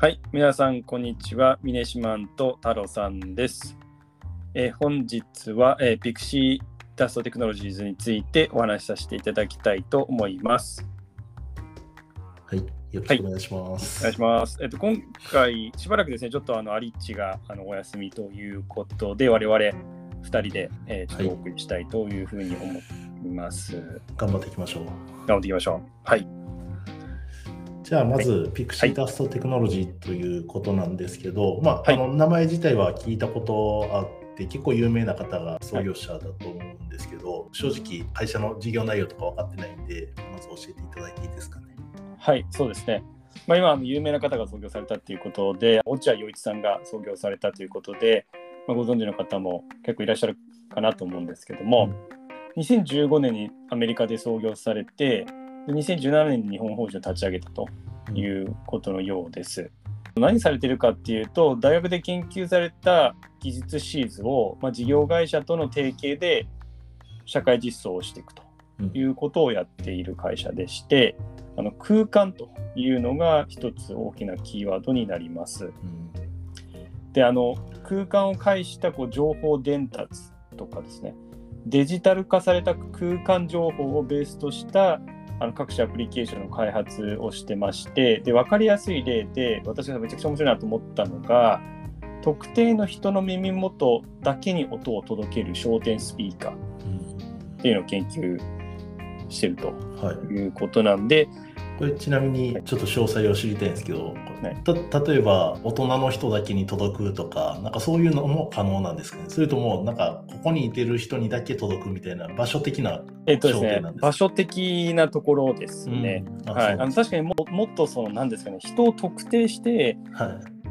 はい、皆さん、こんにちは。ミネシマンと太郎さんです。えー本日は、えー、ピクシーダストテクノロジーズについてお話しさせていただきたいと思います。はい、よろしくお願いします。お願いします。えっと、今回、しばらくですね、ちょっとあのアリッチがあのお休みということで、我々2人で、えーちょっとお送りしたいというふうに思います。頑張っていきましょう。頑張っていきましょう。はい。じゃあ、まず、ピクシーダストテクノロジーということなんですけど、まあ、はいあの名前自体は聞いたことあって、結構有名な方が創業者だと思うんですけど、正直、会社の事業内容とか分かってないんで、まず教えていただいていいですかね。はい、そうですね。まあ、今、有名な方が創業されたということで、落合陽一さんが創業されたということで、まあ、ご存知の方も結構いらっしゃるかなと思うんですけども、2015年にアメリカで創業されて、で2017年に日本法人を立ち上げたということのようです。何されてるかっていうと、大学で研究された技術シーズを、まあ、事業会社との提携で社会実装をしていくとうんいうことをやっている会社でして、あの空間というのが一つ大きなキーワードになります。うんで、あの空間を介したこう情報伝達とかですね、デジタル化された空間情報をベースとしたあの各種アプリケーションの開発をしてまして、で分かりやすい例で、私がめちゃくちゃ面白いなと思ったのが、特定の人の耳元だけに音を届ける焦点スピーカーっていうのを研究してるということなんで、これちなみにちょっと詳細を知りたいんですけど、はい。た例えば大人の人だけに届くとか、なんかそういうのも可能なんですかね？それともなんかここにいてる人にだけ届くみたいな場所的な、えっと場所的なところですね。うん。あはい、あの確かにももっとその何ですかね人を特定して、はい。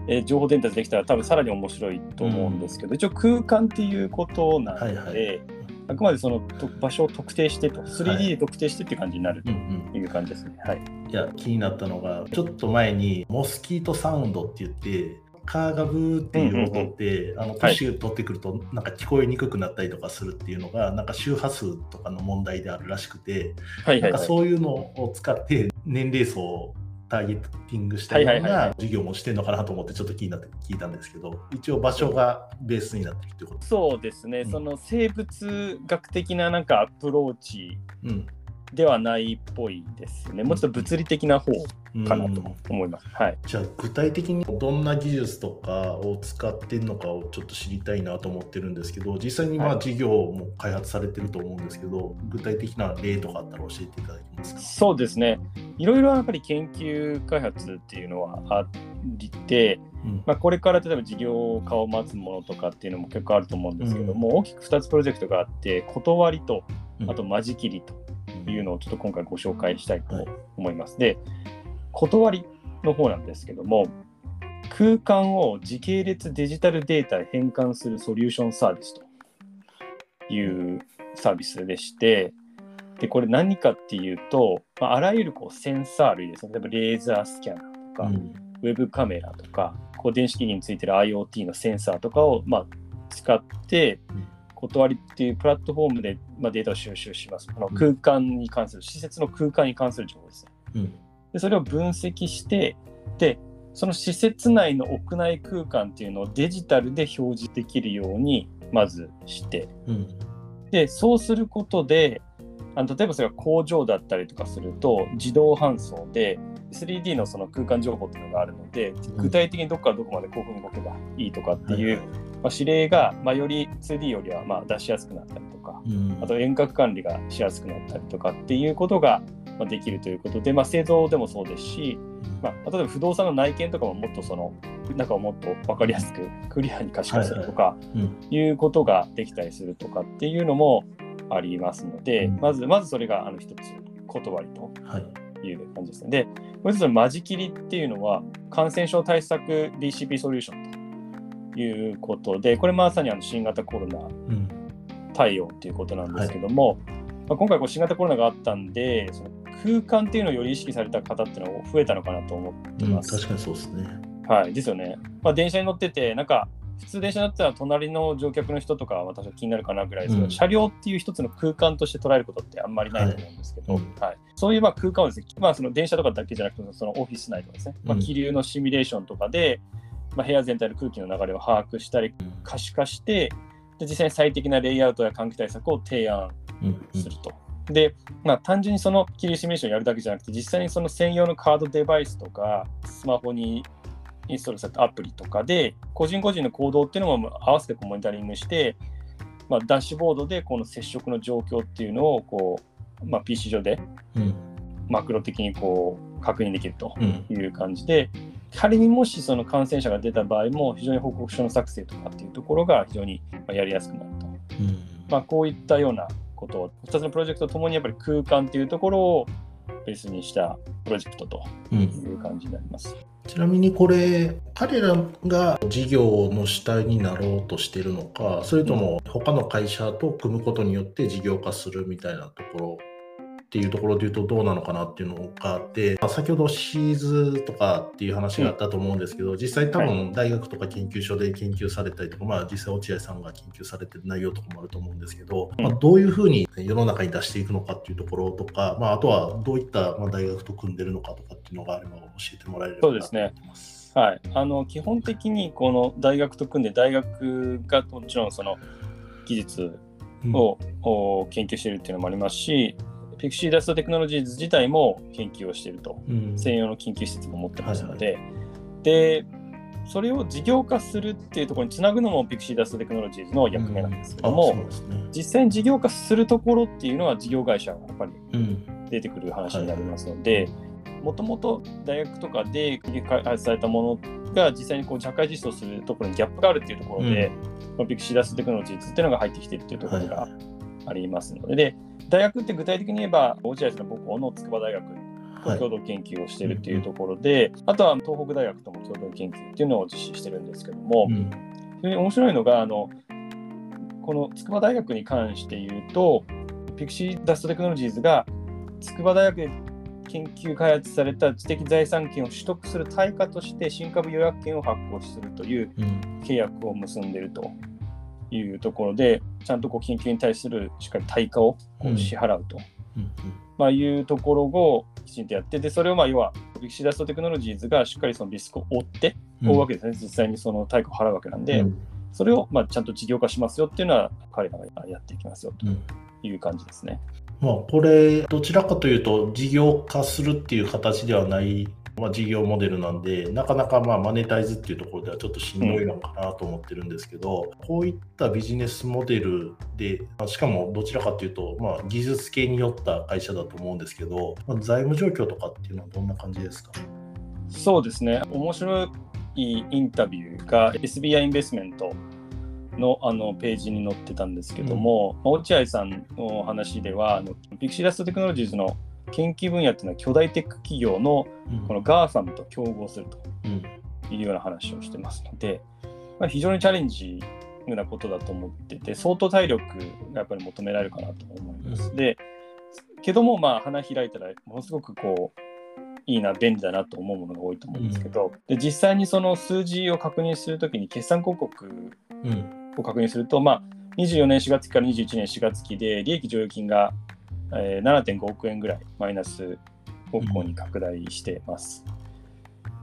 えー情報伝達できたら多分さらに面白いと思うんですけど、一応空間っていうことなので、はいはあくまでそのと場所を特定してと。3D で特定してっていう感じになる。うんうん。という感じですね。はい、いや気になったのがちょっと前にモスキートサウンドって言ってカーがブーっていう音って、あのプッシュ取ってくるとなんか聞こえにくくなったりとかするっていうのがなんか周波数とかの問題であるらしくて、はいはいはい。なんかそういうのを使って年齢層をターゲティングしたようはいはいはいはない授業もしてるのかなと思ってちょっと気になって聞いたんですけど一応場所がベースになってるってことそうですね、うんその生物学的ななんかアプローチうんではないっぽいですね。もうちょっと物理的な方かなと思います。はい。じゃあ具体的にどんな技術とかを使ってるのかをちょっと知りたいなと思ってるんですけど実際にまあはい事業も開発されてると思うんですけど具体的な例とかあったら教えていただけますか？そうですね。いろいろやっぱり研究開発っていうのはあって、うん。まあ、これから例えば事業化を待つものとかっていうのも結構あると思うんですけども、大きく2つプロジェクトがあって、断りと、あと間仕切りというのをちょっと今回ご紹介したいと思います。で、断りの方なんですけども、空間を時系列デジタルデータへ変換するソリューションサービスというサービスでして、でこれ何かっていうと、まあ、あらゆるこうセンサー類ですね、例えばレーザースキャナーとか、うん。ウェブカメラとか、こう電子機器についてる IoT のセンサーとかを、まあ、使ってうん、断りっていうプラットフォームで、まあ、データを収集します。あの空間に関する、施設の空間に関する情報ですね。うん。で、それを分析して、で、その施設内の屋内空間っていうのをデジタルで表示できるように、まずして、うん。で、そうすることで、あの例えばそれが工場だったりとかすると、自動搬送で 3D のその空間情報っていうのがあるので、具体的にどこからどこまでこういうふうに動けばいいとかっていう、はいまあ、指令が、まあ、より 2D よりはまあ出しやすくなったりとか、うん。あと遠隔管理がしやすくなったりとかっていうことがまあできるということで、まあ、製造でもそうですし、まあ、例えば不動産の内見とかももっとその中をもっと分かりやすくクリアに可視化するとか、うん。いうことができたりするとかっていうのもありますので、うん。まずまずそれがあの一つ断りとはい。いう感じですね。で、もう一つの間仕切りっていうのは感染症対策 BCP ソリューションということで、これまさにあの新型コロナうん。対応ということなんですけども、まあ、今回こう新型コロナがあったんで、その空間っていうのをより意識された方っていうのが増えたのかなと思ってうんます。確かにそうですね。はい、ですよね。まあ、電車に乗ってて、なんか普通電車だったら隣の乗客の人とかは私は気になるかなぐらいですけど、うん。車両っていう一つの空間として捉えることってあんまりないと思うんですけど、ははい。いそういうまあ空間をですね、まあ、その電車とかだけじゃなくてそのオフィス内とかですね、まあ、うん気流のシミュレーションとかで、まあ、部屋全体の空気の流れを把握したり可視化してで実際に最適なレイアウトや換気対策を提案すると。で、まあ、単純にその気流シミュレーションをやるだけじゃなくて、実際にその専用のカードデバイスとか、スマホにインストールされたアプリとかで、個人個人の行動っていうのも合わせてこうモニタリングして、まあ、ダッシュボードでこの接触の状況っていうのをこう、まあ、PC 上でうんマクロ的にこう確認できるとうんいう感じで、仮にもしその感染者が出た場合も、非常に報告書の作成とかっていうところが非常にまあやりやすくなると。うんまあ、こういったようなことを、2つのプロジェクトともにやっぱり空間というところをベースにしたプロジェクトとうんいう感じになります。ちなみにこれ彼らが事業の主体になろうとしてるのかそれとも他の会社と組むことによって事業化するみたいなところっていうところで言うとどうなのかなっていうのがあってまあ先ほどシーズとかっていう話があったと思うんですけど、実際多分大学とか研究所で研究されたりとか、まあ、実際落合さんが研究されてる内容とかもあると思うんですけど、うん。まあ、どういうふうに世の中に出していくのかっていうところとか、まあ、あとはどういったまあ大学と組んでるのかとかっていうのがあれば教えてもらえればなと思ってます。はい、あの基本的にこの大学と組んで大学がもちろんその技術うん。を、お研究しているっていうのもありますし、ピクシーダストテクノロジーズ自体も研究をしていると。うん。専用の研究施設も持ってますので、でそれを事業化するっていうところにつなぐのもピクシーダストテクノロジーズの役目なんですけども、うですね。実際に事業化するところっていうのは事業会社がやっぱりうん。出てくる話になりますので、もともと大学とかで開発されたものが実際にこう社会実装するところにギャップがあるっていうところで、まあピクシーダストテクノロジーズっていうのが入ってきてるっていうところがはい。ありますので、で大学って具体的に言えば、落合さんの母校の筑波大学共同研究をしているっていうところで、あとは東北大学とも共同研究っていうのを実施してるんですけども、うん。非常に面白いのが、あのこの筑波大学に関して言うと、ピクシーダストテクノロジーズが筑波大学で研究開発された知的財産権を取得する対価として新株予約権を発行するといううん。契約を結んでいるというところで、ちゃんとこう研究に対するしっかり対価をこうん。う支払うと、うんまあ、いうところをきちんとやって、でそれをまあ要は、ピクシーダストテクノロジーズがしっかりそのリスクを負って、うん。負うわけですね、実際にその対価を払うわけなんで、うん。それをまあちゃんと事業化しますよっていうのは、彼らがやっていきますよとうん。いう感じですね。まあ、これ、どちらかというと、事業化するっていう形ではない、まあ、事業モデルなんで、なかなかまあマネタイズっていうところではちょっとしんどいのかなと思ってるんですけど、こういったビジネスモデルで、まあしかもどちらかというと、まあ、技術系によった会社だと思うんですけど、まあ、財務状況とかっていうのはどんな感じですか？そうですね、面白いインタビューが SBI インベストメントのあのページに載ってたんですけども、まあ落合さんの話では、あのピクシーダストテクノロジーズの研究分野っていうのは巨大テック企業のこの GAFAM と競合するとうん。いうような話をしてますので、まあ、非常にチャレンジなことだと思ってて、相当体力がやっぱり求められるかなと思います。うん。で、けども、まあ、花開いたら、ものすごくこう、いいな、便利だなと思うものが多いと思うんですけど、で実際にその数字を確認するときに、決算広告うん。を確認すると、まあ、24年4月期から21年4月期で、利益剰余金が、えー7.5億円ぐらいマイナス方向に拡大しています。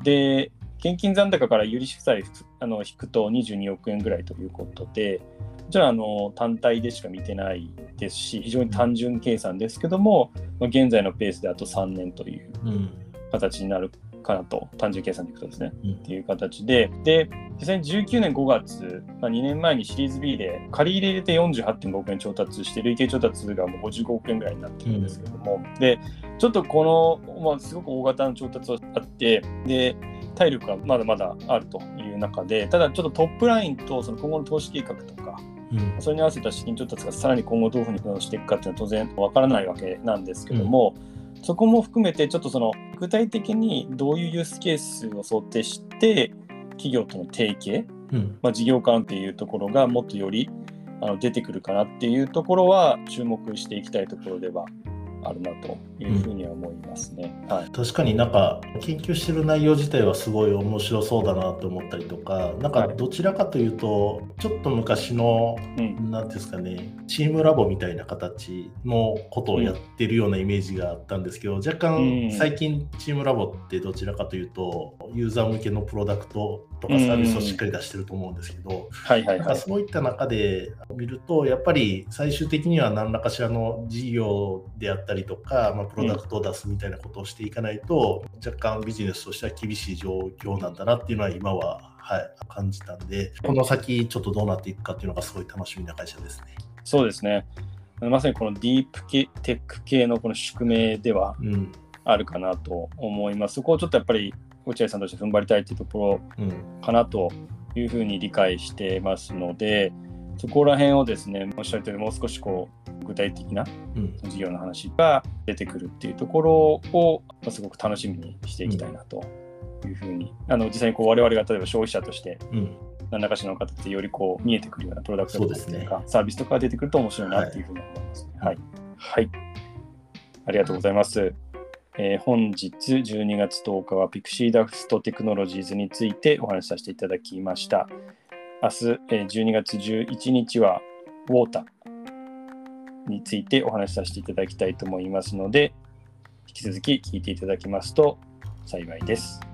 で、現金残高から有利子負債あの引くと22億円ぐらいということで、もちろんあの単体でしか見てないですし、非常に単純計算ですけども、まあ、現在のペースであと3年といううん形になるかなと、単純計算でいくとですね。うん。っていう形で、で、実際に19年5月、まあ、2年前にシリーズ B で借り入れ入れて48.5億円調達して、累計調達がもう55億円ぐらいになってるんですけども、で、ちょっとこの、まあ、すごく大型の調達があって、で、体力がまだまだあるという中で、ただちょっとトップラインとその今後の投資計画とか、うん。それに合わせた資金調達がさらに今後どういうふうにしていくかっていうのは当然わからないわけなんですけども、そこも含めてちょっとその具体的にどういうユースケースを想定して企業との提携、うん。まあ、事業間っていうところがもっとよりあの出てくるかなっていうところは注目していきたいところではあるなというふうには思いますね。うん、はい、確かになんか研究してる内容自体はすごい面白そうだなと思ったりとか、なんかどちらかというと、ちょっと昔の、うん、なんですかね、チームラボみたいな形のことをやってるようなイメージがあったんですけど、若干最近チームラボってどちらかというと、ユーザー向けのプロダクトとかサービスをしっかり出してると思うんですけど、そういった中で見ると、やっぱり最終的には何らかしらの事業であったりとか、まあ、プロダクトを出すみたいなことをしていかないと、うん、若干ビジネスとしては厳しい状況なんだなっていうのは今は、はい、感じたんで、この先ちょっとどうなっていくかっていうのがすごい楽しみな会社ですね。そうですね。まさにこのディープ系テック系のこの宿命ではあるかなと思います。そこをちょっとやっぱり落合さんとして踏ん張りたいというところかなというふうに理解してますので、そこら辺をですね、おっしゃる通り、もう少しこう具体的な事業の話が出てくるっていうところを、すごく楽しみにしていきたいなというふうに、あの実際にこう我々が例えば消費者として、何らかしらの形でよりこう見えてくるようなプロダクトとか、ね、サービスとかが出てくると面白いなっていうふうに思います、ね、はい、はい。はい。ありがとうございます。えー、本日12月10日はピクシーダストテクノロジーズについてお話しさせていただきました。明日、12月11日はウォーターについてお話しさせていただきたいと思いますので、引き続き聞いていただきますと幸いです。